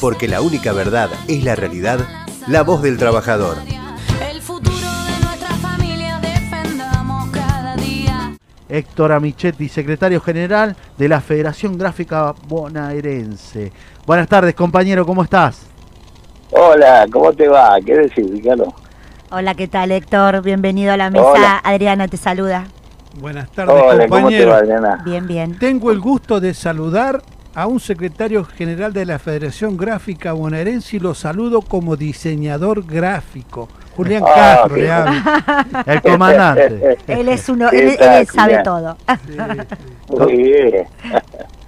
porque la única verdad es la realidad, la voz del trabajador. El futuro de nuestra familia defendamos cada día. Héctor Amichetti, secretario general de la Federación Gráfica Bonaerense. Buenas tardes, compañero, ¿cómo estás? Hola, ¿cómo te va? ¿Qué decís, Ricardo? Hola, ¿qué tal, Héctor? Bienvenido a la mesa. Hola. Adriana te saluda. Buenas tardes, Hola, ¿cómo te compañero. va, Adriana? Bien, bien. Tengo el gusto de saludar a un secretario general de la Federación Gráfica Bonaerense y lo saludo como diseñador gráfico. Julián Ah, Castro le hablo. El comandante. Él es uno, ¿Qué él, sabe todo. Muy bien.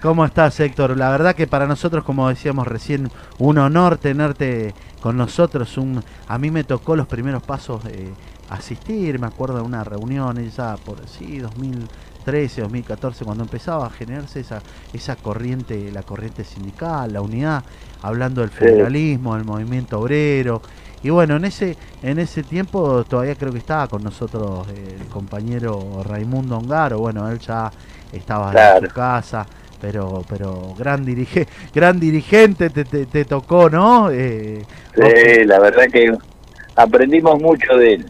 ¿Cómo estás, Héctor? La verdad que para nosotros, como decíamos recién, un honor tenerte con nosotros. Un, a mí me tocó los primeros pasos eh, asistir, me acuerdo de una reunión ya por sí, 2013, 2014, cuando empezaba a generarse esa, esa corriente, la corriente sindical, la unidad, hablando del federalismo, del movimiento obrero. Y bueno, en ese, en ese tiempo todavía creo que estaba con nosotros el compañero Raimundo Ongaro, bueno, él ya estaba en su casa, pero, pero gran dirige, gran dirigente te, te, te tocó, ¿no? Eh, Sí, la verdad que aprendimos mucho de él.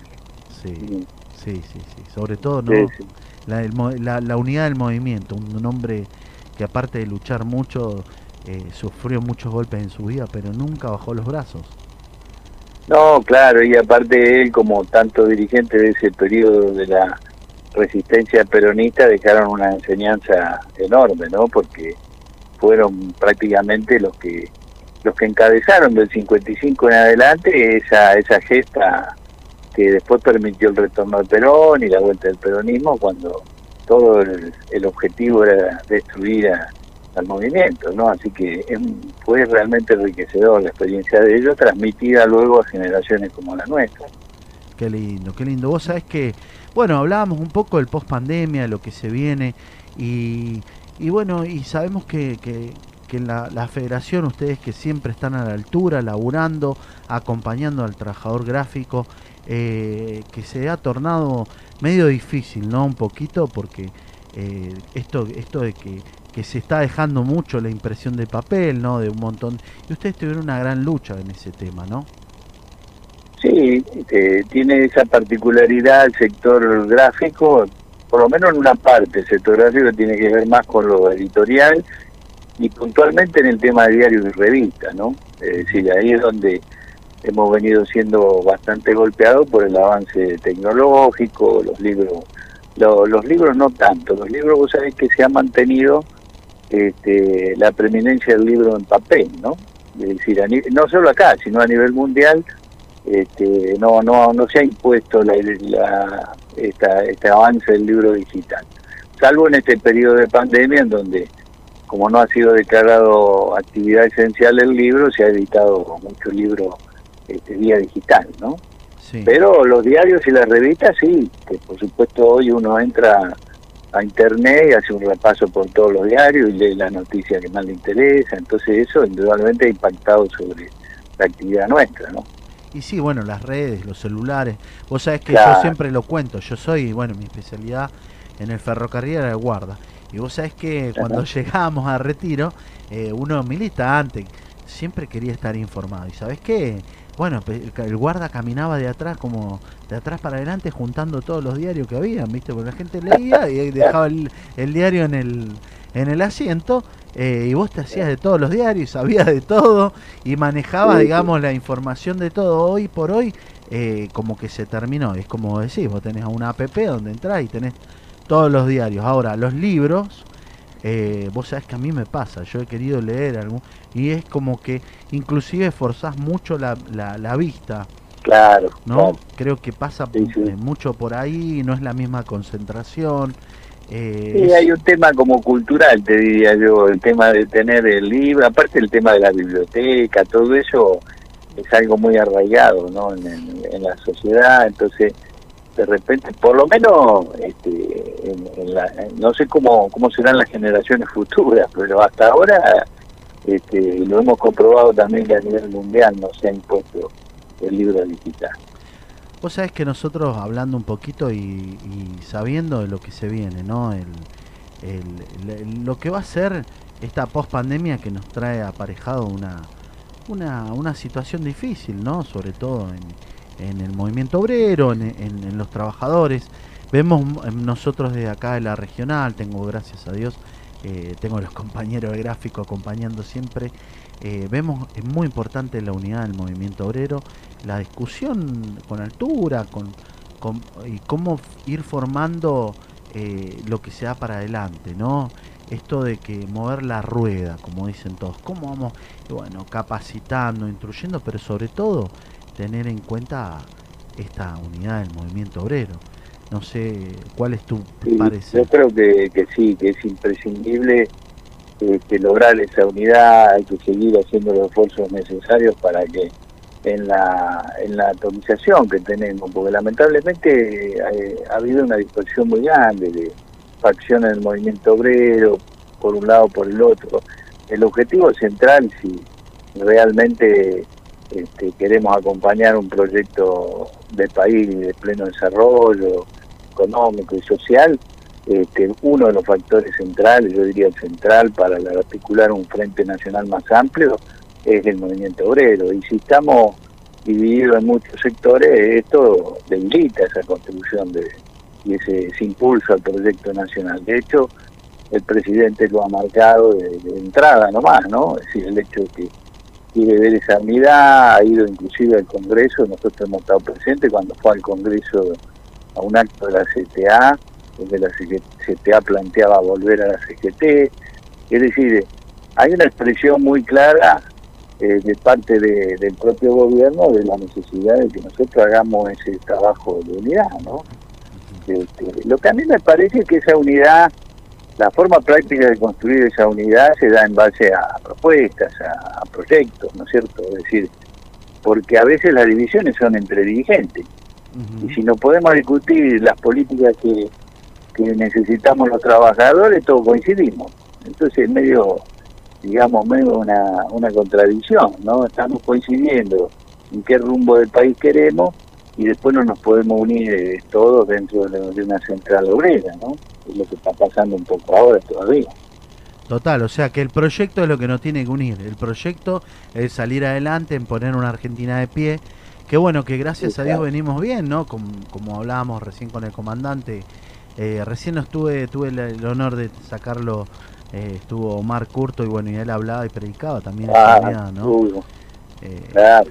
sí, sí, sí, sí, sobre todo, ¿no? Sí, sí. La, la- unidad del movimiento, un, un hombre que aparte de luchar mucho, eh, sufrió muchos golpes en su vida, pero nunca bajó los brazos. No, claro, y aparte él, como tanto dirigente de ese periodo de la resistencia peronista, dejaron una enseñanza enorme, ¿no? Porque fueron prácticamente los que los que encabezaron del 55 en adelante esa esa gesta que después permitió el retorno al Perón y la vuelta del peronismo cuando todo el, objetivo era destruir a- al movimiento, ¿no? Así que fue realmente enriquecedor la experiencia de ellos, transmitida luego a generaciones como la nuestra. Qué lindo, qué lindo. Vos sabés que, bueno, hablábamos un poco del post pandemia, lo que se viene, y, bueno, y sabemos que, que, que en la, la federación, ustedes que siempre están a la altura, laburando, acompañando al trabajador gráfico, eh, que se ha tornado medio difícil, ¿no? Un poquito, porque eh, esto, esto de que, que se está dejando mucho la impresión de papel, ¿no? De un montón. Y ustedes tuvieron una gran lucha en ese tema, ¿no? Sí, tiene esa particularidad el sector gráfico, por lo menos en una parte, el sector gráfico tiene que ver más con lo editorial y puntualmente en el tema de diarios y revistas, ¿no? Es decir, ahí es donde hemos venido siendo bastante golpeados por el avance tecnológico, los libros, lo- los libros no tanto, los libros vos sabés que se ha mantenido este, la preeminencia del libro en papel, ¿no? Es decir, no solo acá, sino a nivel mundial, este, no, no, no se ha impuesto la, esta, este avance del libro digital, salvo en este periodo de pandemia en donde, como no ha sido declarado actividad esencial el libro, se ha editado mucho libro este, vía digital, ¿no? Sí. Pero los diarios y las revistas sí, que por supuesto hoy uno entra a internet y hace un repaso por todos los diarios y lee la noticia que más le interesa, entonces eso indudablemente ha impactado sobre la actividad nuestra, ¿no? Y sí, bueno, las redes, los celulares. Vos sabés que Claro. yo siempre lo cuento. Yo soy, bueno, mi especialidad en el ferrocarril era de guarda. Y vos sabés que cuando llegábamos a retiro, eh, uno militante siempre quería estar informado. ¿Y sabés qué? Bueno, el guarda caminaba de atrás como de atrás para adelante juntando todos los diarios que habían, ¿viste? Porque la gente leía y dejaba el, el diario en el, en el asiento eh, y vos te hacías de todos los diarios, sabías de todo y manejabas, Sí, sí. digamos, la información de todo. Hoy por hoy, eh, como que se terminó. Es como decís, vos tenés una app donde entrás y tenés todos los diarios. Ahora, los libros, eh, vos sabés que a mí me pasa, yo he querido leer algún y es como que inclusive forzás mucho la, la, la vista, Claro, ¿no? claro. Creo que pasa Sí, sí. eh, mucho por ahí, no es la misma concentración. eh, Sí, es- hay un tema como cultural, te diría yo, el tema de tener el libro, aparte el tema de la biblioteca, todo eso es algo muy arraigado ¿no? en, en- en la sociedad, entonces de repente, por lo menos, este, en- la- no sé cómo, cómo serán las generaciones futuras, pero hasta ahora este, lo hemos comprobado también que a nivel mundial no se ha impuesto el libro digital. Vos sabés que nosotros hablando un poquito y, y sabiendo de lo que se viene, ¿no? El, el- el- lo que va a ser esta post pandemia que nos trae aparejado una, una, una situación difícil, ¿no? Sobre todo en, en el movimiento obrero, en, los trabajadores. Vemos m- nosotros desde acá de la regional, tengo gracias a Dios, eh, tengo los compañeros de gráfico acompañando siempre. eh, vemos es muy importante la unidad del movimiento obrero, la discusión con altura, con, con- y cómo ir formando eh, lo que se da para adelante, ¿no? Esto de que mover la rueda, como dicen todos, cómo vamos, bueno, capacitando, instruyendo, pero sobre todo tener en cuenta esta unidad del movimiento obrero. No sé cuál es tu Sí, parecer. yo creo que, que sí, que es imprescindible este, lograr esa unidad, hay que seguir haciendo los esfuerzos necesarios para que en la, en la atomización que tenemos, porque lamentablemente eh, ha habido una dispersión muy grande de facciones del movimiento obrero, por un lado por el otro. El objetivo central, si realmente este, queremos acompañar un proyecto de país de pleno desarrollo económico y social, este, uno de los factores centrales, yo diría el central para la- articular un frente nacional más amplio, es el movimiento obrero. Y si estamos divididos en muchos sectores, esto debilita esa contribución de, y ese, ese impulso al proyecto nacional. De hecho, el presidente lo ha marcado de, de entrada nomás, ¿no? Es decir, el hecho de que quiere ver esa unidad, ha ido inclusive al Congreso, nosotros hemos estado presentes cuando fue al Congreso a un acto de la CTA, donde la CTA planteaba volver a la CGT, es decir, hay una expresión muy clara eh, de parte de- del propio gobierno de la necesidad de que nosotros hagamos ese trabajo de unidad, ¿no? Este, lo que a mí me parece que esa unidad, la forma práctica de construir esa unidad se da en base a propuestas, a, a proyectos, ¿no es cierto? Es decir, porque a veces las divisiones son entre dirigentes y si no podemos discutir las políticas que, que necesitamos los trabajadores, todos coincidimos. Entonces es medio, digamos, medio una, una contradicción, ¿no? Estamos coincidiendo en qué rumbo del país queremos y después no nos podemos unir eh, todos dentro de, una central obrera, ¿no? Es lo que está pasando un poco ahora todavía. Total, o sea que el proyecto es lo que nos tiene que unir. El proyecto es salir adelante, en poner una Argentina de pie. Que bueno, que gracias Sí, a Dios claro. venimos bien, ¿no? Como, como hablábamos recién con el comandante. Eh, recién estuve, tuve el, el honor de sacarlo. eh, estuvo Omar Curto y bueno, y él hablaba y predicaba también esa Ah, ¿no? Eh, claro.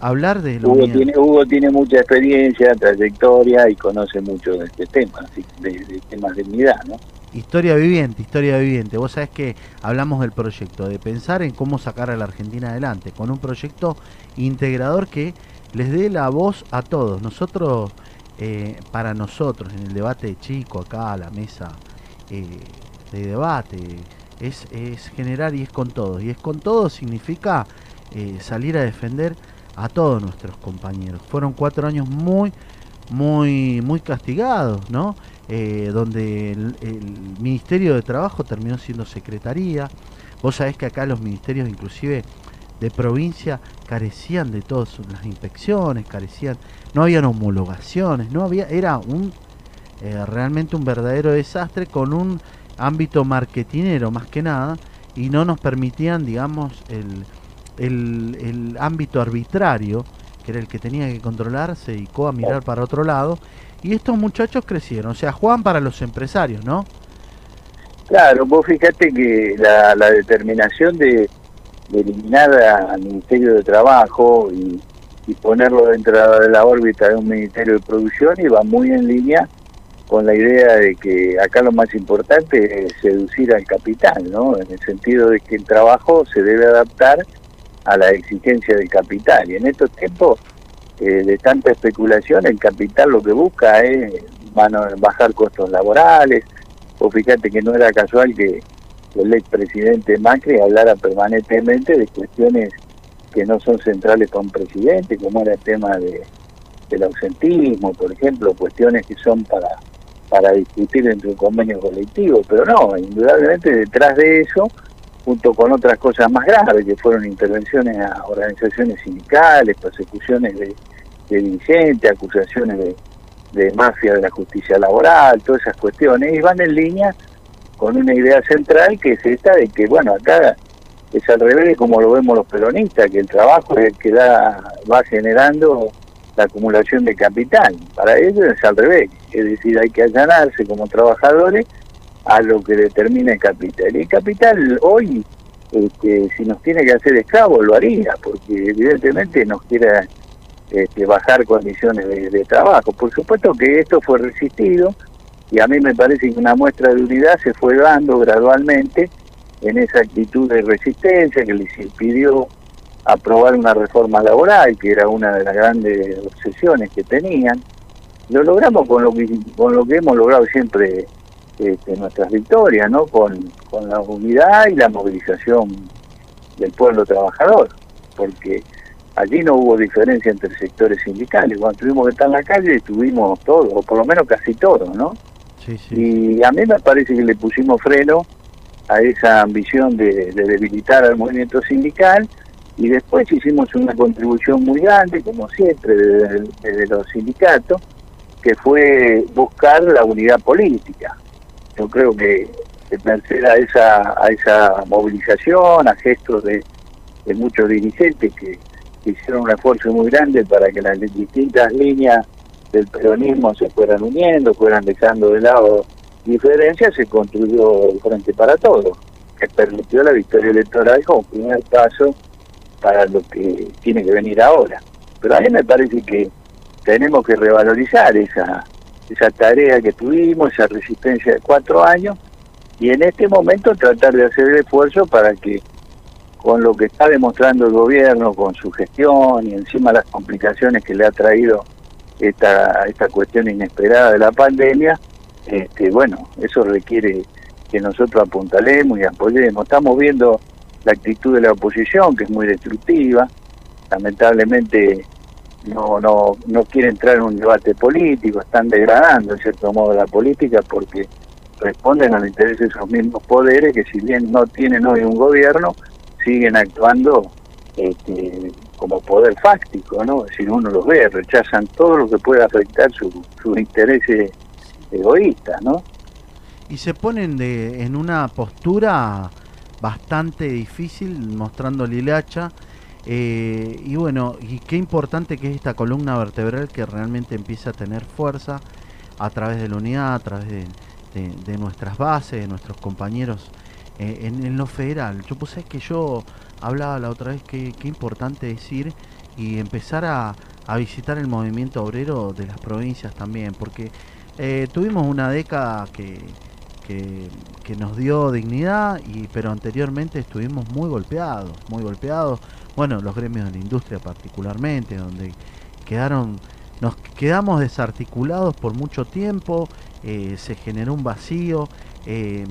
Hablar de la Hugo tiene, Hugo tiene mucha experiencia, trayectoria y conoce mucho de este tema, de, de temas de unidad, ¿no? Historia viviente, historia viviente. Vos sabés que hablamos del proyecto, de pensar en cómo sacar a la Argentina adelante, con un proyecto integrador que les dé la voz a todos. Nosotros, eh, para nosotros, en el debate de chico, acá a la mesa eh, de debate, es, es generar y es con todos. Y es con todos significa eh, salir a defender a todos nuestros compañeros. Fueron cuatro años muy, muy, muy castigados, ¿no? eh, donde el, Ministerio de Trabajo terminó siendo secretaría. Vos sabés que acá los ministerios, inclusive de provincia, carecían de todas las inspecciones, carecían, no habían homologaciones, no había, era un eh, realmente un verdadero desastre con un ámbito marketinero más que nada y no nos permitían, digamos, el, el, ámbito arbitrario, que era el que tenía que controlar, se dedicó a mirar para otro lado y estos muchachos crecieron, o sea, juegan para los empresarios, ¿no? Claro, vos fíjate que la, la determinación de, eliminar al Ministerio de Trabajo y, y ponerlo dentro de la órbita de un Ministerio de Producción iba muy en línea con la idea de que acá lo más importante es seducir al capital, ¿no? En el sentido de que el trabajo se debe adaptar a la exigencia del capital. Y en estos tiempos eh, de tanta especulación, el capital lo que busca es bajar costos laborales, o fíjate que no era casual que el expresidente Macri hablara permanentemente de cuestiones que no son centrales para un presidente, como era el tema de, del ausentismo, por ejemplo, cuestiones que son para, para discutir entre un convenio colectivo, pero no, indudablemente detrás de eso, junto con otras cosas más graves, que fueron intervenciones a organizaciones sindicales, persecuciones de, dirigentes, acusaciones de, de mafia de la justicia laboral, todas esas cuestiones, y van en línea con una idea central que es esta de que, bueno, acá es al revés de como lo vemos los peronistas, que el trabajo es el que da, va generando la acumulación de capital. Para ellos es al revés, es decir, hay que allanarse como trabajadores a lo que determina el capital. Y el capital hoy, este, si nos tiene que hacer esclavos, lo haría, porque evidentemente nos quiere este, bajar condiciones de, de trabajo. Por supuesto que esto fue resistido y a mí me parece que una muestra de unidad se fue dando gradualmente en esa actitud de resistencia que les impidió aprobar una reforma laboral, que era una de las grandes obsesiones que tenían. Lo logramos con lo que, con lo que hemos logrado siempre este, nuestras victorias, ¿no? Con, con la unidad y la movilización del pueblo trabajador, porque allí no hubo diferencia entre sectores sindicales. Cuando tuvimos que estar en la calle, tuvimos todos, o por lo menos casi todos, ¿no? Sí, sí. Y a mí me parece que le pusimos freno a esa ambición de, de debilitar al movimiento sindical y después hicimos una contribución muy grande, como siempre, desde, desde los sindicatos, que fue buscar la unidad política. Yo creo que merced a esa, a esa movilización, a gestos de, de muchos dirigentes que, que hicieron un esfuerzo muy grande para que las distintas líneas del peronismo se fueran uniendo, fueran dejando de lado diferencias, se construyó el Frente para Todos, que permitió la victoria electoral como primer paso para lo que tiene que venir ahora. Pero a mí me parece que tenemos que revalorizar esa, esa tarea que tuvimos, esa resistencia de cuatro años, y en este momento tratar de hacer el esfuerzo para que con lo que está demostrando el gobierno, con su gestión y encima las complicaciones que le ha traído esta, esta cuestión inesperada de la pandemia, este, bueno, eso requiere que nosotros apuntalemos y apoyemos. Estamos viendo la actitud de la oposición, que es muy destructiva, lamentablemente no, no, no quiere entrar en un debate político, están degradando en cierto modo la política porque responden a los intereses de esos mismos poderes que si bien no tienen hoy un gobierno, siguen actuando este, como poder fáctico, ¿no? Si uno los ve, rechazan todo lo que pueda afectar su- sus intereses egoístas, ¿no? Y se ponen de, en una postura bastante difícil, mostrando el hilacha. Eh, y bueno, y qué importante que es esta columna vertebral que realmente empieza a tener fuerza a través de la unidad, a través de, nuestras bases, de nuestros compañeros eh, en, lo federal. Yo pues es que yo hablaba la otra vez que qué importante es ir y empezar a, a visitar el movimiento obrero de las provincias también, porque eh, tuvimos una década que, que, que nos dio dignidad, y, pero anteriormente estuvimos muy golpeados, muy golpeados. Bueno, los gremios de la industria particularmente, donde quedaron, nos quedamos desarticulados por mucho tiempo, eh, se generó un vacío, eh,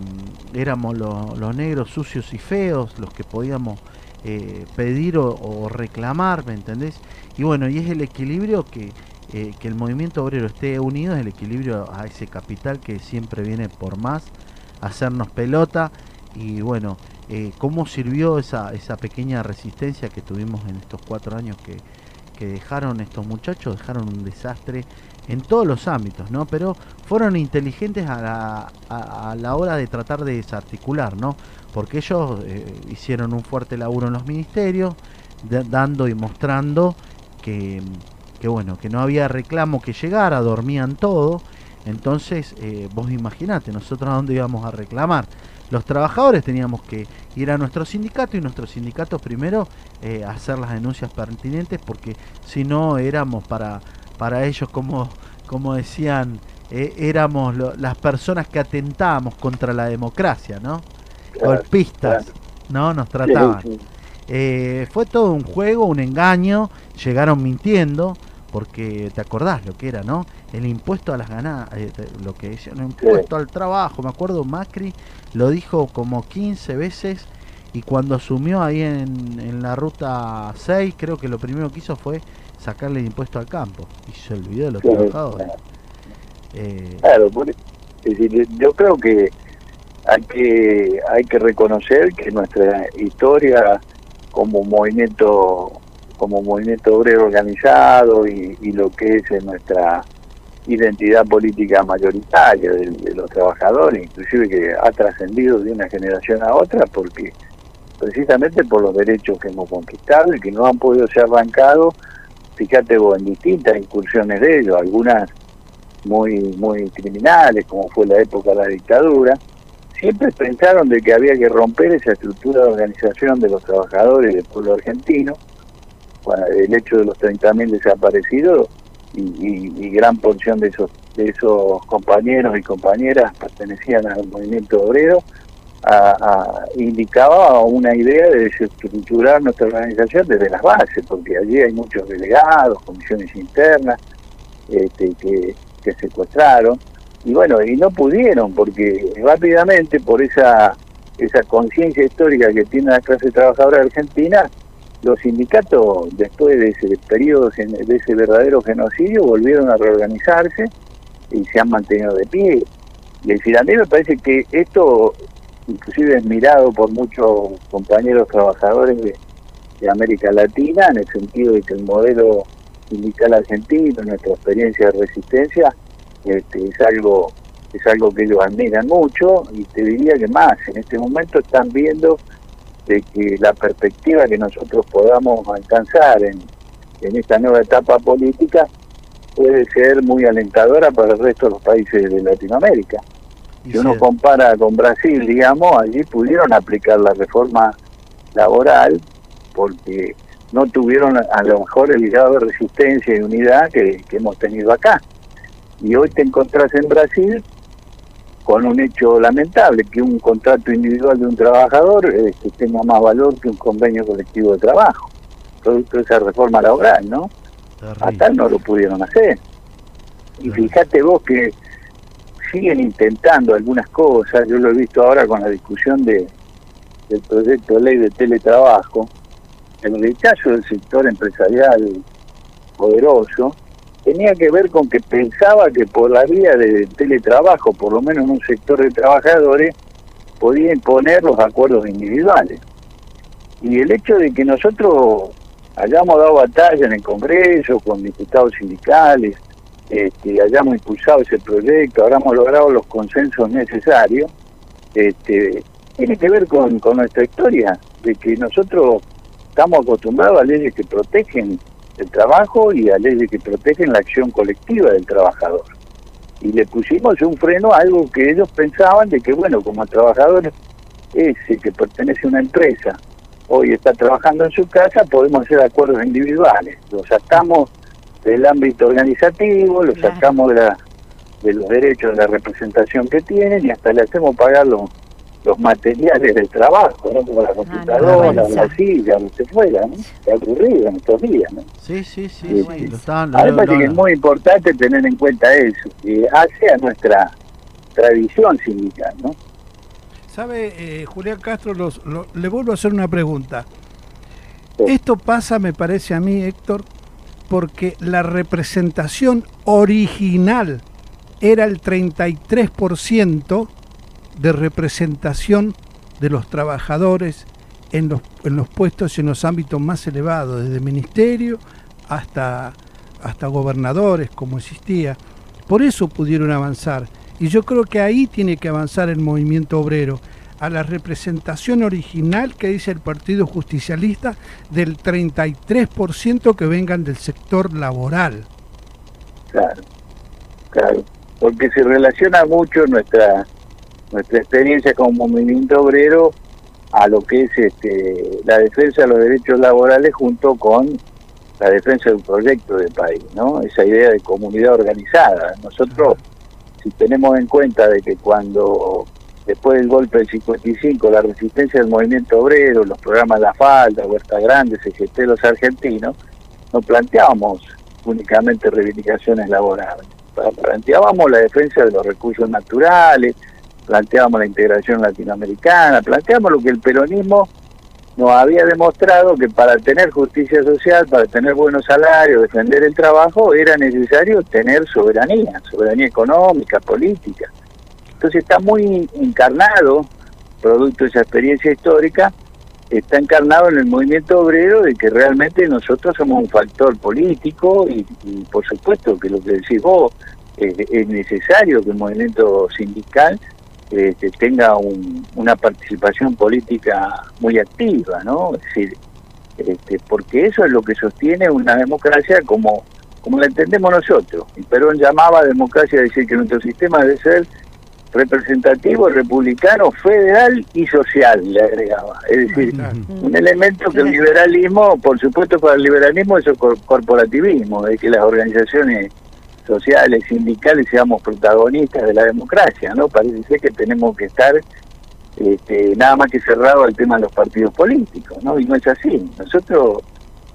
éramos lo- los negros sucios y feos los que podíamos eh, pedir o, o reclamar, ¿me entendés? Y bueno, y es el equilibrio que, eh, que el movimiento obrero esté unido, es el equilibrio a ese capital que siempre viene por más, hacernos pelota y bueno, eh, cómo sirvió esa, esa pequeña resistencia que tuvimos en estos cuatro años que, dejaron estos muchachos, dejaron un desastre en todos los ámbitos, ¿no? Pero fueron inteligentes a la, a, la hora de tratar de desarticular, ¿no? Porque ellos eh, hicieron un fuerte laburo en los ministerios, da- dando y mostrando que, que, bueno, que no había reclamo que llegara, dormían todo. Entonces, eh, vos imaginate, nosotros a dónde íbamos a reclamar. Los trabajadores teníamos que ir a nuestro sindicato y nuestro sindicato primero eh, hacer las denuncias pertinentes porque si no éramos para, para ellos como, como decían, eh, éramos lo- las personas que atentábamos contra la democracia, ¿no? Claro, Golpistas, claro. ¿no? Nos trataban. Sí, sí. Eh, fue todo un juego, un engaño, llegaron mintiendo, porque te acordás lo que era, ¿no? El impuesto a las ganancias, lo que decían, el impuesto al trabajo, me acuerdo Macri lo dijo como 15 veces y cuando asumió ahí en, en la ruta 6, creo que lo primero que hizo fue sacarle el impuesto al campo y se olvidó de los trabajadores. claro. Eh, Claro, por- es decir, yo creo que hay que hay que reconocer que nuestra historia como movimiento como movimiento obrero organizado y, lo que es nuestra identidad política mayoritaria de, de los trabajadores, inclusive que ha trascendido de una generación a otra, porque precisamente por los derechos que hemos conquistado y que no han podido ser arrancados, fíjate vos, en distintas incursiones de ellos, algunas muy, muy criminales, como fue la época de la dictadura, siempre pensaron de que había que romper esa estructura de organización de los trabajadores del pueblo argentino, el hecho de los 30.000 desaparecidos y, gran porción de esos de esos compañeros y compañeras pertenecían al movimiento obrero, a- a- indicaba una idea de desestructurar nuestra organización desde las bases, porque allí hay muchos delegados, comisiones internas, este, que, que secuestraron, y bueno, y no pudieron, porque rápidamente por esa, esa conciencia histórica que tiene la clase trabajadora argentina, los sindicatos, después de ese periodo, de ese verdadero genocidio, volvieron a reorganizarse y se han mantenido de pie. Y decir, a mí me parece que esto, inclusive es mirado por muchos compañeros trabajadores de, de América Latina, en el sentido de que el modelo sindical argentino, nuestra experiencia de resistencia, este, es algo es algo que ellos admiran mucho y te diría que más, en este momento están viendo de que la perspectiva que nosotros podamos alcanzar en, en esta nueva etapa política puede ser muy alentadora para el resto de los países de Latinoamérica. Si uno compara con Brasil, digamos, allí pudieron aplicar la reforma laboral porque no tuvieron a lo mejor el grado de resistencia y unidad que, que hemos tenido acá. Y hoy te encontrás en Brasil con un hecho lamentable, que un contrato individual de un trabajador eh, tenga más valor que un convenio colectivo de trabajo, producto de esa reforma laboral, ¿no? Acá no lo pudieron hacer. Y fíjate vos que siguen intentando algunas cosas, yo lo he visto ahora con la discusión de, del proyecto de ley de teletrabajo, el rechazo del sector empresarial poderoso tenía que ver con que pensaba que por la vía de teletrabajo, por lo menos en un sector de trabajadores, podía imponer los acuerdos individuales. Y el hecho de que nosotros hayamos dado batalla en el Congreso con diputados sindicales, este, hayamos impulsado ese proyecto, hayamos logrado los consensos necesarios, este, tiene que ver con nuestra historia, de que nosotros estamos acostumbrados a leyes que protegen el trabajo y a leyes que protegen la acción colectiva del trabajador. Y le pusimos un freno a algo que ellos pensaban de que, bueno, como el trabajador ese que pertenece a una empresa, hoy está trabajando en su casa, podemos hacer acuerdos individuales. Lo sacamos del ámbito organizativo, lo Claro. sacamos de, la, de los derechos de la representación que tienen y hasta le hacemos pagar los, los materiales del trabajo, ¿no? como la computadora, vergüenza. la silla, lo que fuera, ¿no? que ha ocurrido en estos días. ¿no? Sí, sí, sí, Sí, sí, sí. lo estaban- lo- A mí me lo- parece que es muy importante tener en cuenta eso, que hace a nuestra tradición sindical, ¿no? ¿Sabe, eh, Julián Castro? Los- lo- le vuelvo a hacer una pregunta. Sí. Esto pasa, me parece a mí, Héctor, porque la representación original era el 33% de representación de los trabajadores en los, en los puestos y en los ámbitos más elevados, desde ministerio hasta, hasta gobernadores, como existía. Por eso pudieron avanzar. Y yo creo que ahí tiene que avanzar el movimiento obrero, a la representación original que dice el Partido Justicialista del 33% que vengan del sector laboral. Claro, claro, porque se relaciona mucho nuestra nuestra experiencia como movimiento obrero a lo que es este, la defensa de los derechos laborales junto con la defensa de un proyecto de país, ¿no? Esa idea de comunidad organizada. Nosotros, si tenemos en cuenta de que cuando después del golpe del 55, la resistencia del movimiento obrero, los programas La Falda, Huerta Grande, CGT, los argentinos, no planteábamos únicamente reivindicaciones laborales. Planteábamos la defensa de los recursos naturales, planteábamos la integración latinoamericana, planteábamos lo que el peronismo nos había demostrado que para tener justicia social, para tener buenos salarios, defender el trabajo, era necesario tener soberanía, soberanía económica, política. Entonces está muy encarnado, producto de esa experiencia histórica, está encarnado en el movimiento obrero de que realmente nosotros somos un factor político y, y por supuesto que lo que decís vos, eh, es necesario que el movimiento sindical este, tenga un- una participación política muy activa, ¿no? Es decir, este, porque eso es lo que sostiene una democracia como, como la entendemos nosotros. Y Perón llamaba a democracia a decir que nuestro sistema debe ser representativo, republicano, federal y social, le agregaba. Es decir, un elemento que el liberalismo, por supuesto para el liberalismo eso es cor- corporativismo, de que las organizaciones sociales, sindicales seamos protagonistas de la democracia, ¿no? Parece ser que tenemos que estar este, nada más que cerrado al tema de los partidos políticos, ¿no? Y no es así. Nosotros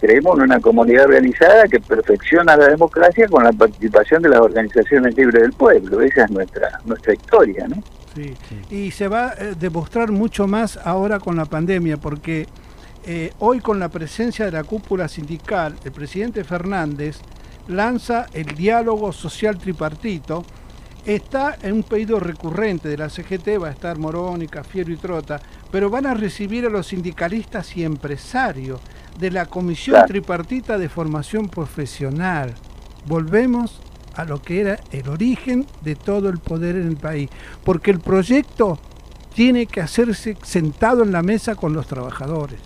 creemos en una comunidad organizada que perfecciona la democracia con la participación de las organizaciones libres del pueblo. Esa es nuestra nuestra historia, ¿no? Sí. Y se va a eh, demostrar mucho más ahora con la pandemia, porque eh, hoy con la presencia de la cúpula sindical, el presidente Fernández lanza el diálogo social tripartito. Está en un pedido recurrente de la CGT, va a estar Morónica, Fiero y Trota, pero van a recibir a los sindicalistas y empresarios de la Comisión Claro. Tripartita de Formación Profesional. Volvemos a lo que era el origen de todo el poder en el país, porque el proyecto tiene que hacerse sentado en la mesa con los trabajadores.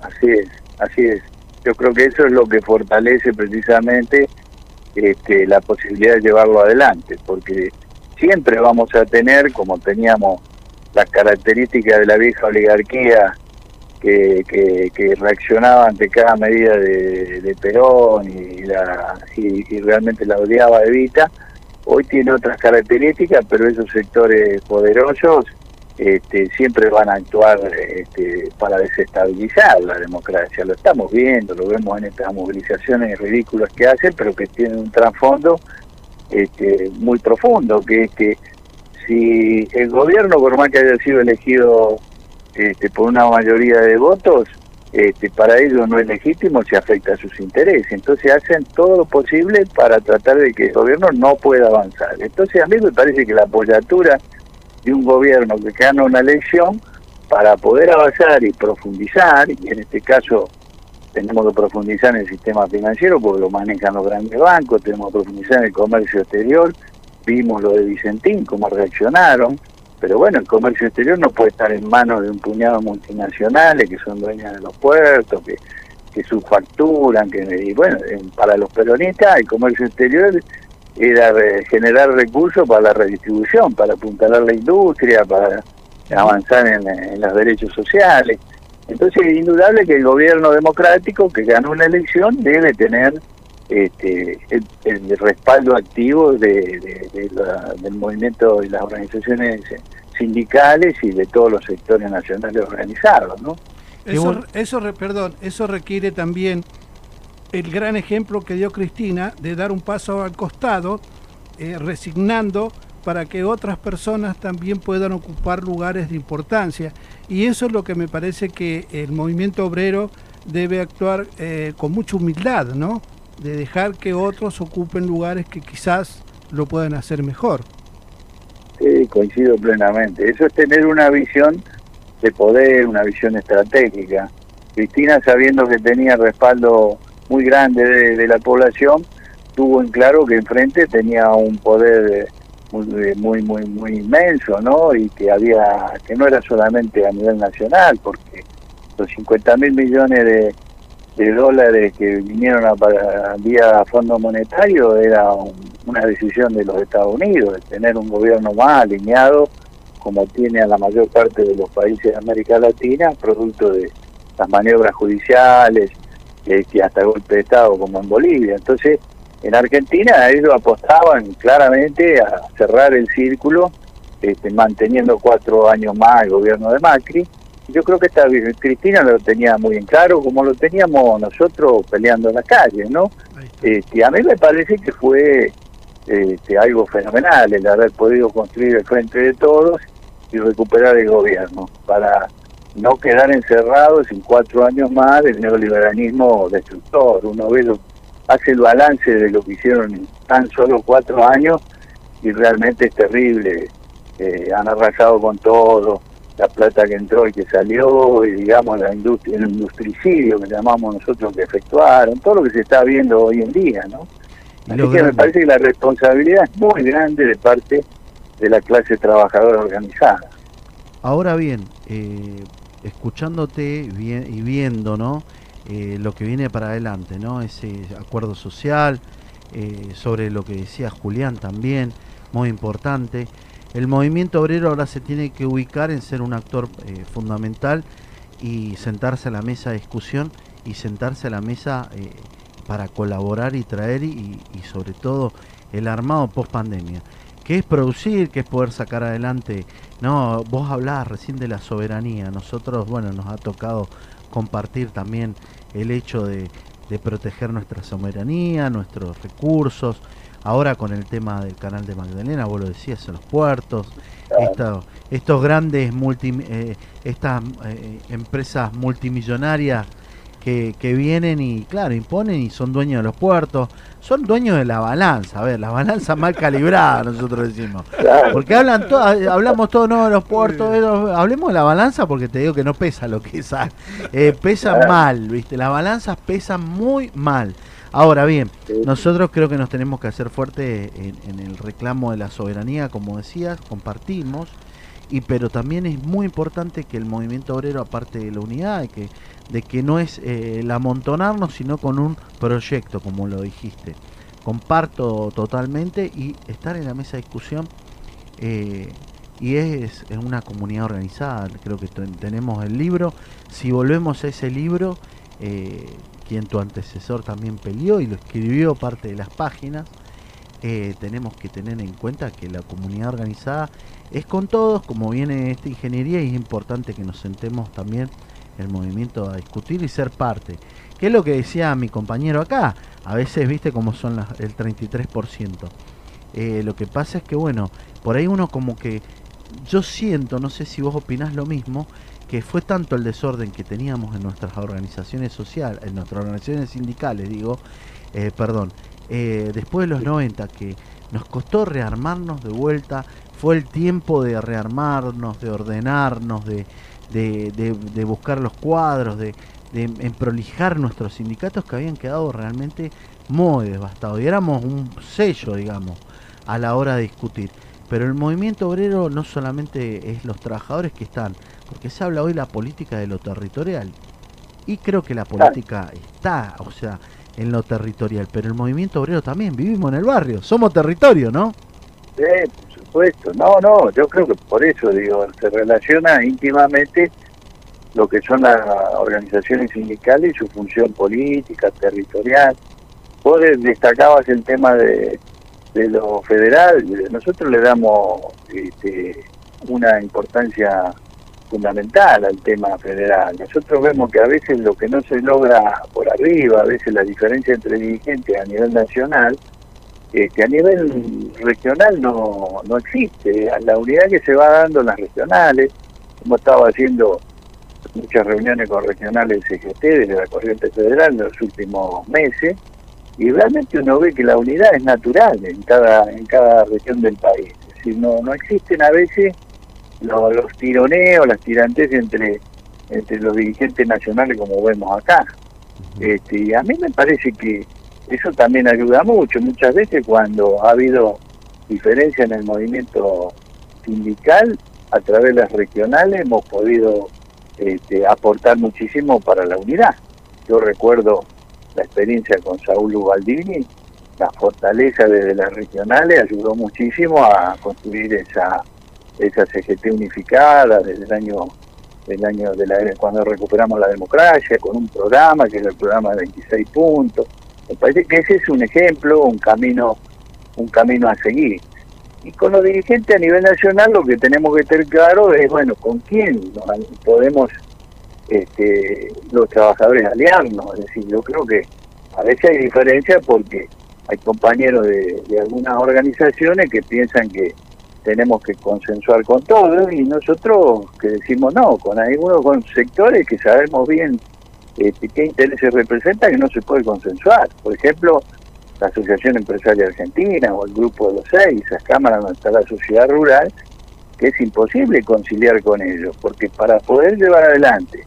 Así es, así es. Yo creo que eso es lo que fortalece precisamente este, la posibilidad de llevarlo adelante, porque siempre vamos a tener, como teníamos las características de la vieja oligarquía que, que, que reaccionaba ante cada medida de, Perón y, la, y, y realmente la odiaba Evita, hoy tiene otras características, pero esos sectores poderosos este, siempre van a actuar este, para desestabilizar la democracia. Lo estamos viendo, lo vemos en estas movilizaciones ridículas que hacen, pero que tienen un trasfondo este, muy profundo, que es que si el gobierno, por más que haya sido elegido este, por una mayoría de votos, este, para ellos no es legítimo, se afecta a sus intereses. Entonces hacen todo lo posible para tratar de que el gobierno no pueda avanzar. Entonces a mí me parece que la apoyatura de un gobierno que gana una elección para poder avanzar y profundizar, y en este caso tenemos que profundizar en el sistema financiero porque lo manejan los grandes bancos, tenemos que profundizar en el comercio exterior, vimos lo de Vicentín, cómo reaccionaron, pero bueno, el comercio exterior no puede estar en manos de un puñado de multinacionales que son dueñas de los puertos, que, que subfacturan, que y bueno, en- para los peronistas el comercio exterior era re- generar recursos para la redistribución, para apuntalar la industria, para avanzar en, en los derechos sociales. Entonces es indudable que el gobierno democrático que ganó una elección debe tener este, el, el respaldo activo de, de- de la- del movimiento y las organizaciones sindicales y de todos los sectores nacionales organizados, ¿no? Eso, eso, re- perdón, eso requiere también el gran ejemplo que dio Cristina de dar un paso al costado, eh, resignando para que otras personas también puedan ocupar lugares de importancia. Y eso es lo que me parece que el movimiento obrero debe actuar eh, con mucha humildad, ¿no? De dejar que otros ocupen lugares que quizás lo puedan hacer mejor. Sí, coincido plenamente. Eso es tener una visión de poder, una visión estratégica. Cristina, sabiendo que tenía respaldo muy grande de, la población, tuvo en claro que enfrente tenía un poder eh, muy, muy, muy, muy inmenso, ¿no? Y que había, que no era solamente a nivel nacional, porque los 50 mil millones de, de dólares que vinieron a, para, vía Fondo Monetario era un- una decisión de los Estados Unidos, de tener un gobierno más alineado como tiene a la mayor parte de los países de América Latina, producto de las maniobras judiciales, eh, que hasta golpe de Estado como en Bolivia. Entonces, en Argentina ellos apostaban claramente a cerrar el círculo, este, manteniendo cuatro años más el gobierno de Macri. Yo creo que esta Cristina lo tenía muy en claro, como lo teníamos nosotros peleando en la calle, ¿no? Este, a mí me parece que fue este, algo fenomenal el haber podido construir el frente de todos y recuperar el gobierno para no quedar encerrados en cuatro años más del neoliberalismo destructor. Uno ve lo- hace el balance de lo que hicieron en tan solo cuatro años y realmente es terrible. Eh, han arrasado con todo, la plata que entró y que salió, y digamos la industria, el industricidio que llamamos nosotros que efectuaron, todo lo que se está viendo hoy en día, ¿no? Así que me parece que la responsabilidad es muy grande de parte de la clase trabajadora organizada. Ahora bien, eh, escuchándote y viendo, ¿no? Eh, lo que viene para adelante, ¿no? Ese acuerdo social, eh, sobre lo que decía Julián también, muy importante. El movimiento obrero ahora se tiene que ubicar en ser un actor eh, fundamental y sentarse a la mesa de discusión y sentarse a la mesa para colaborar y traer y sobre todo el armado post pandemia que es producir, que es poder sacar adelante. No, vos hablabas recién de la soberanía. Nosotros, bueno, nos ha tocado compartir también el hecho de, de proteger nuestra soberanía, nuestros recursos. Ahora con el tema del canal de Magdalena, vos lo decías, en los puertos, esta- estos grandes multi, eh, estas eh, empresas multimillonarias que, que vienen y, claro, imponen y son dueños de los puertos, son dueños de la balanza, a ver, la balanza mal calibrada, nosotros decimos. Porque hablan to- hablamos todos, no, de los puertos, de los- hablemos de la balanza porque te digo que no pesa lo que es, eh, pesa mal, ¿viste? Las balanzas pesan muy mal. Ahora bien, nosotros creo que nos tenemos que hacer fuerte en, en el reclamo de la soberanía, como decías, compartimos, y pero también es muy importante que el movimiento obrero, aparte de la unidad, de que, de que no es eh, el amontonarnos, sino con un proyecto, como lo dijiste. Comparto totalmente y estar en la mesa de discusión eh, y es, es una comunidad organizada, creo que ten- tenemos el libro, si volvemos a ese libro, eh, quien tu antecesor también peleó y lo escribió parte de las páginas, tenemos que tener en cuenta que la comunidad organizada es con todos, como viene esta ingeniería, y es importante que nos sentemos también el movimiento a discutir y ser parte. ¿Qué es lo que decía mi compañero acá? A veces, viste, como son las, el 33%. Eh, lo que pasa es que, bueno, por ahí uno como que, yo siento, no sé si vos opinás lo mismo, que fue tanto el desorden que teníamos en nuestras organizaciones sociales, en nuestras organizaciones sindicales, digo, eh, perdón, eh, después de los 90, que nos costó rearmarnos de vuelta, fue el tiempo de rearmarnos, de ordenarnos, de, de, buscar los cuadros, de, de en prolijar nuestros sindicatos que habían quedado realmente muy devastados. Y éramos un sello, digamos, a la hora de discutir. Pero el movimiento obrero no solamente es los trabajadores que están, porque se habla hoy la política de lo territorial. Y creo que la política está, o sea, en lo territorial, pero el movimiento obrero también, vivimos en el barrio, somos territorio, ¿no? Sí, No, no, yo creo que por eso, digo, se relaciona íntimamente lo que son las organizaciones sindicales y su función política, territorial. Vos de- destacabas el tema de, de lo federal, nosotros le damos este, una importancia fundamental al tema federal. Nosotros vemos que a veces lo que no se logra por arriba, a veces la diferencia entre dirigentes a nivel nacional, que a nivel regional no, no existe. La unidad que se va dando en las regionales, hemos estado haciendo muchas reuniones con regionales CGT desde la corriente federal en los últimos meses, y realmente uno ve que la unidad es natural en cada, en cada región del país. Es decir, no, no existen a veces lo- los tironeos, las tirantes entre, entre los dirigentes nacionales como vemos acá. Este, a mí me parece que eso también ayuda mucho. Muchas veces cuando ha habido diferencia en el movimiento sindical, a través de las regionales hemos podido este, aportar muchísimo para la unidad. Yo recuerdo la experiencia con Saúl Ubaldini, la fortaleza desde las regionales ayudó muchísimo a construir esa esa CGT unificada desde el año del año de la cuando recuperamos la democracia con un programa que es el programa de 26 puntos me parece que ese es un ejemplo un camino un camino a seguir. Y con los dirigentes a nivel nacional lo que tenemos que tener claro es bueno con quién podemos este, los trabajadores aliarnos es decir yo creo que a veces hay diferencia porque hay compañeros de, de algunas organizaciones que piensan que tenemos que consensuar con todos y nosotros que decimos no, con algunos con sectores que sabemos bien este, qué intereses representan que no se puede consensuar. Por ejemplo, la Asociación Empresaria Argentina o el Grupo de los Seis, esas cámaras donde está la sociedad rural, que es imposible conciliar con ellos, porque para poder llevar adelante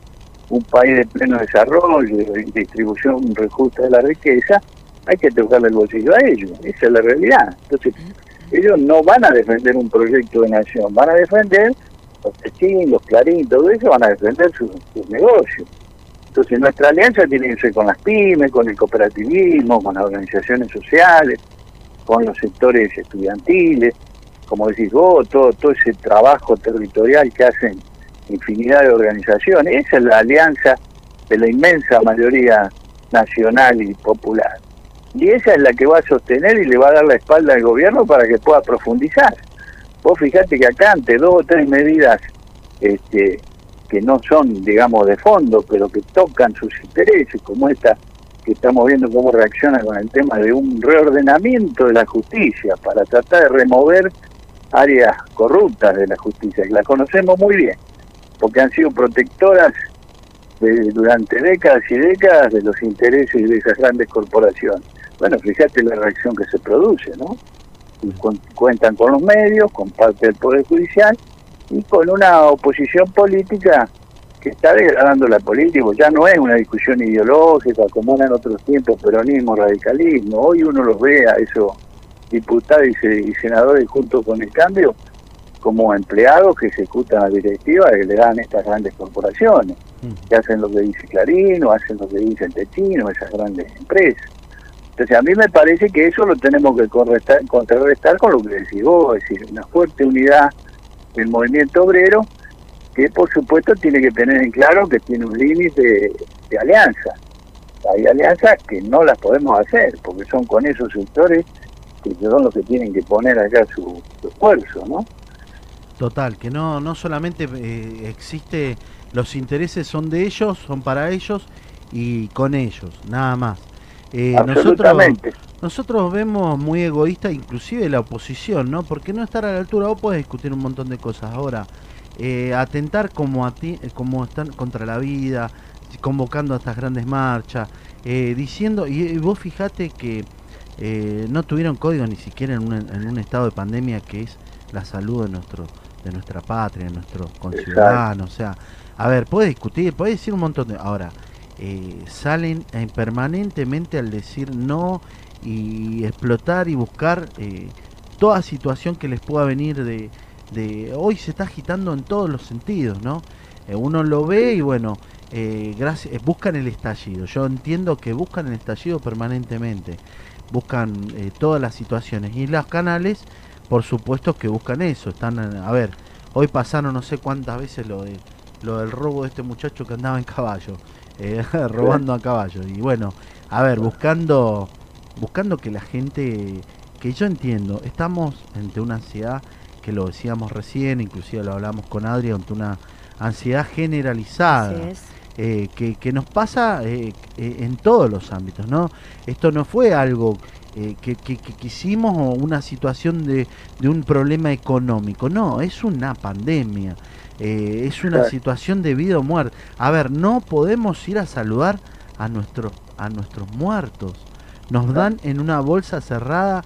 un país de pleno desarrollo, de distribución justa de la riqueza, hay que tocarle el bolsillo a ellos, esa es la realidad. Entonces, ellos no van a defender un proyecto de nación, van a defender los techín, los clarín, todo eso, van a defender sus negocios. Entonces nuestra alianza tiene que ser con las pymes, con el cooperativismo, con las organizaciones sociales, con los sectores estudiantiles, como decís vos, todo, todo ese trabajo territorial que hacen infinidad de organizaciones. Esa es la alianza de la inmensa mayoría nacional y popular. Y esa es la que va a sostener y le va a dar la espalda al gobierno para que pueda profundizar. Vos fijate que acá ante dos o tres medidas este, que no son, digamos, de fondo, pero que tocan sus intereses, como esta que estamos viendo cómo reacciona con el tema de un reordenamiento de la justicia para tratar de remover áreas corruptas de la justicia, que las conocemos muy bien, porque han sido protectoras de- durante décadas y décadas de los intereses de esas grandes corporaciones. Bueno, fíjate la reacción que se produce, ¿no? Con- cuentan con los medios, con parte del Poder Judicial y con una oposición política que está degradando la política, ya no es una discusión ideológica como era en otros tiempos, peronismo, radicalismo. Hoy uno los ve a esos diputados y se- y senadores junto con el cambio como empleados que ejecutan la directiva que le dan estas grandes corporaciones, que hacen lo que dice Clarín o hacen lo que dice el Techino, esas grandes empresas. Entonces a mí me parece que eso lo tenemos que correstar- contrarrestar con lo que decís vos, es decir, una fuerte unidad del movimiento obrero que por supuesto tiene que tener en claro que tiene un límite de, de alianza. Hay alianzas que no las podemos hacer porque son con esos sectores que son los que tienen que poner su, su esfuerzo, ¿no? Total, que no, no solamente eh, existe, los intereses son de ellos, son para ellos y con ellos, nada más. Eh, nosotros, Absolutamente. nosotros vemos muy egoísta inclusive la oposición, ¿no? Porque no estar a la altura, vos podés discutir un montón de cosas. Ahora, eh, atentar como, a ti, eh, como están contra la vida, convocando a estas grandes marchas, eh, diciendo, y, y vos fijate que eh, no tuvieron código ni siquiera en un, en un estado de pandemia que es la salud de nuestro de nuestra patria, de nuestros conciudadanos. O sea, a ver, puede discutir, puede decir un montón de... Ahora, eh, salen eh, permanentemente al decir no y explotar y buscar eh, toda situación que les pueda venir de, de... Hoy se está agitando en todos los sentidos, ¿no? Uno lo ve y bueno, gracias, buscan el estallido. Yo entiendo que buscan el estallido permanentemente. Buscan todas las situaciones. Y los canales, por supuesto que buscan eso. Están, a ver, hoy pasaron no sé cuántas veces lo de lo del robo de este muchacho que andaba en caballo. Eh, robando a caballo. Y bueno, a ver, buscando, buscando que la gente, que yo entiendo, estamos ante una ansiedad que lo decíamos recién, inclusive lo hablamos con Adri, ante una ansiedad generalizada eh, que, que nos pasa eh, eh, en todos los ámbitos, ¿no? Esto no fue algo eh, que, que, que quisimos o una situación de, de un problema económico, no, es una pandemia, eh, es una Claro. situación de vida o muerte. A ver, no podemos ir a saludar a nuestros, a nuestros muertos, nos dan en una bolsa cerrada,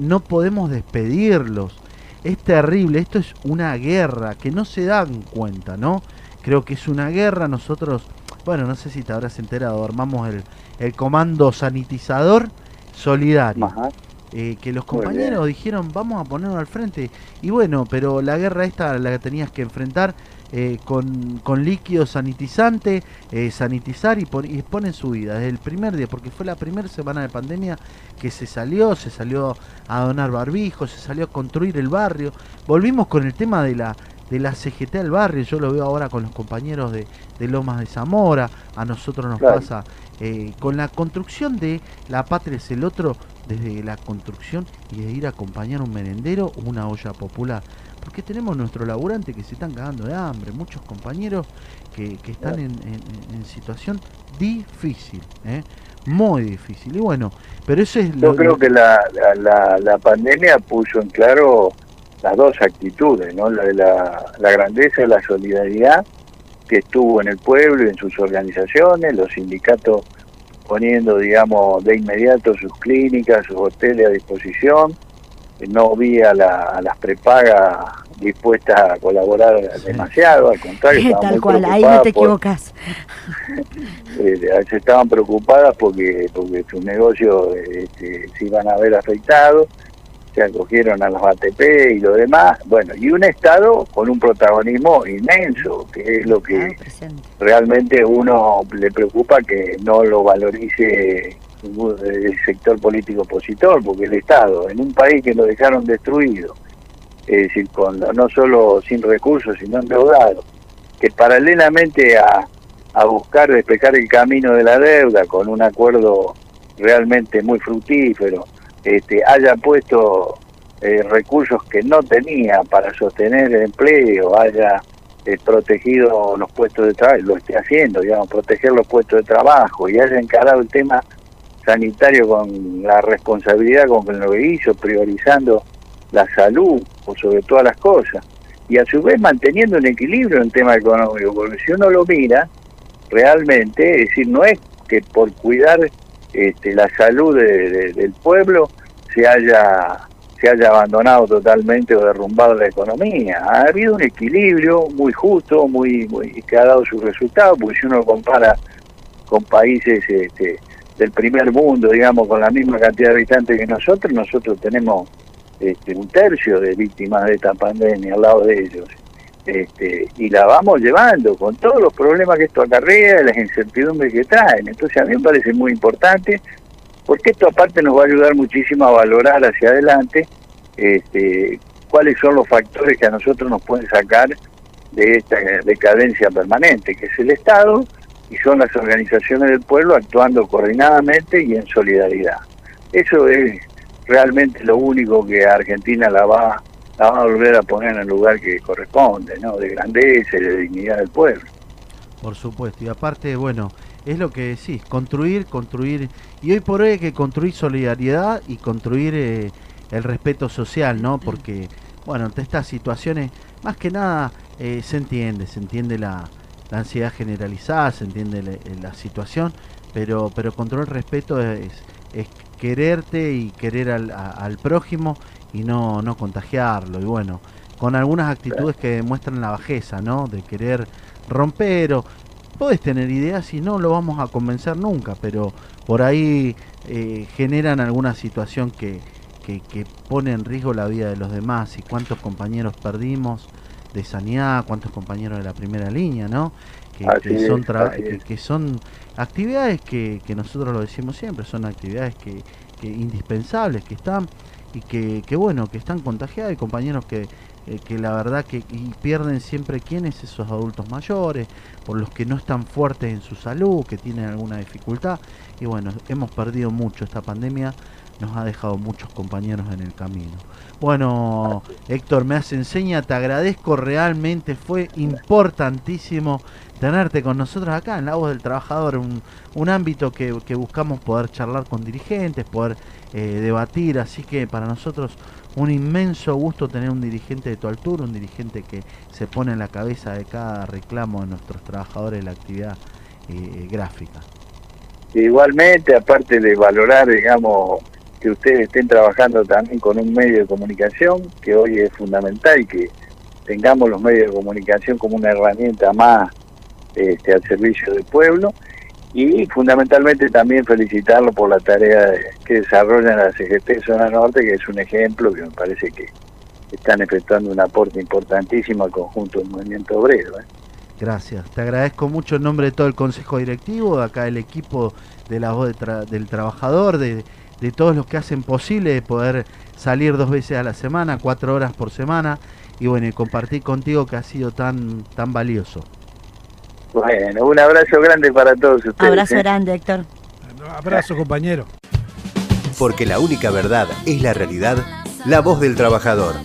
no podemos despedirlos. Es terrible, esto es una guerra que no se dan cuenta, ¿no? Creo que es una guerra, nosotros, bueno, no sé si te habrás enterado, armamos el, el comando sanitizador solidario, eh, que los compañeros dijeron vamos a ponerlo al frente, y bueno, pero la guerra esta la que tenías que enfrentar eh, con, con líquido sanitizante, eh, sanitizar y, pon- y ponen su vida desde el primer día, porque fue la primera semana de pandemia que se salió, se salió a donar barbijos, se salió a construir el barrio, volvimos con el tema de la de la CGT al barrio, yo lo veo ahora con los compañeros de, de Lomas de Zamora, a nosotros nos Claro. pasa eh, con la construcción de La Patria es el otro, desde la construcción y de ir a acompañar un merendero o una olla popular. Porque tenemos nuestros laburantes que se están cagando de hambre, muchos compañeros que, que están en, en- en situación difícil, ¿eh? muy difícil. Y bueno, pero eso es Yo lo creo que la, la, la, pandemia puso en claro las dos actitudes, ¿no? La de la, la grandeza y la solidaridad que estuvo en el pueblo y en sus organizaciones, los sindicatos poniendo, digamos, de inmediato sus clínicas, sus hoteles a disposición. No vi a, la- a las prepagas dispuestas a colaborar demasiado, al contrario, estaban Tal muy cual, ahí no te por- equivocas. eh, se estaban preocupadas porque porque sus negocios este, se iban a ver afectados. Se acogieron a los ATP y lo demás, bueno, y un Estado con un protagonismo inmenso, que es lo que Ah, realmente uno le preocupa que no lo valorice el sector político opositor, porque el Estado, en un país que lo dejaron destruido, es decir, con no solo sin recursos, sino endeudado, que paralelamente a, a buscar despejar el camino de la deuda con un acuerdo realmente muy fructífero, este, haya puesto eh, recursos que no tenía para sostener el empleo, haya eh, protegido los puestos de trabajo, lo esté haciendo, digamos, proteger los puestos de trabajo y haya encarado el tema sanitario con la responsabilidad con lo que hizo, priorizando la salud por sobre todas las cosas y a su vez manteniendo un equilibrio en el tema económico, porque si uno lo mira, realmente, es decir, no es que por cuidar este, la salud de- de- del pueblo se haya se haya abandonado totalmente o derrumbado la economía. Ha habido un equilibrio muy justo, muy, muy que ha dado sus resultados, porque si uno compara con países este, del primer mundo, digamos, con la misma cantidad de habitantes que nosotros, nosotros tenemos este, un tercio de víctimas de esta pandemia al lado de ellos. Este, y la vamos llevando con todos los problemas que esto acarrea, las incertidumbres que traen. Entonces a mí me parece muy importante, porque esto aparte nos va a ayudar muchísimo a valorar hacia adelante este, cuáles son los factores que a nosotros nos pueden sacar de esta decadencia permanente, que es el Estado y son las organizaciones del pueblo actuando coordinadamente y en solidaridad. Eso es realmente lo único que a Argentina la va, la va a volver a poner en el lugar que corresponde, ¿no? de grandeza y de dignidad del pueblo. Por supuesto, y aparte, bueno, es lo que decís, construir, construir, y hoy por hoy hay que construir solidaridad y construir eh, el respeto social, ¿no? Porque, bueno, ante estas situaciones, más que nada, eh, se entiende, se entiende la, la ansiedad generalizada, se entiende le- eh, la, situación, pero, pero construir el respeto es, quererte y querer al prójimo y no, no contagiarlo, y bueno, con algunas actitudes que demuestran la bajeza, ¿no? De querer romper o podés tener ideas y no lo vamos a convencer nunca, pero por ahí eh, generan alguna situación que, que, que pone en riesgo la vida de los demás y cuántos compañeros perdimos de sanidad, cuántos compañeros de la primera línea, ¿no? Que, son, es, que, es. que son actividades que, que nosotros lo decimos siempre, son actividades que, que indispensables, que están y que, que bueno, que están contagiadas y compañeros que, eh, que la verdad que y pierden siempre quiénes esos adultos mayores, por los que no están fuertes en su salud, que tienen alguna dificultad. Y bueno, hemos perdido mucho. Esta pandemia nos ha dejado muchos compañeros en el camino. Bueno, Héctor, me hace enseña, te agradezco realmente, fue importantísimo tenerte con nosotros acá en La Voz del Trabajador, un, un ámbito que, que buscamos poder charlar con dirigentes, poder eh, debatir, así que para nosotros un inmenso gusto tener un dirigente de tu altura, un dirigente que se pone en la cabeza de cada reclamo de nuestros trabajadores de la actividad eh, gráfica. Igualmente, aparte de valorar, digamos, que ustedes estén trabajando también con un medio de comunicación, que hoy es fundamental que tengamos los medios de comunicación como una herramienta más este, al servicio del pueblo, y fundamentalmente también felicitarlo por la tarea que desarrollan la CGT Zona Norte, que es un ejemplo que me parece que están efectuando un aporte importantísimo al conjunto del movimiento obrero. ¿eh? Gracias, te agradezco mucho en nombre de todo el Consejo Directivo, de acá el equipo de la voz del trabajador, de, de todos los que hacen posible de poder salir dos veces a la semana, cuatro horas por semana, y bueno, y compartir contigo que ha sido tan, tan valioso. Bueno, un abrazo grande para todos ustedes. Abrazo ¿eh? grande, Héctor. Abrazo, compañero. Porque la única verdad es la realidad, la voz del trabajador.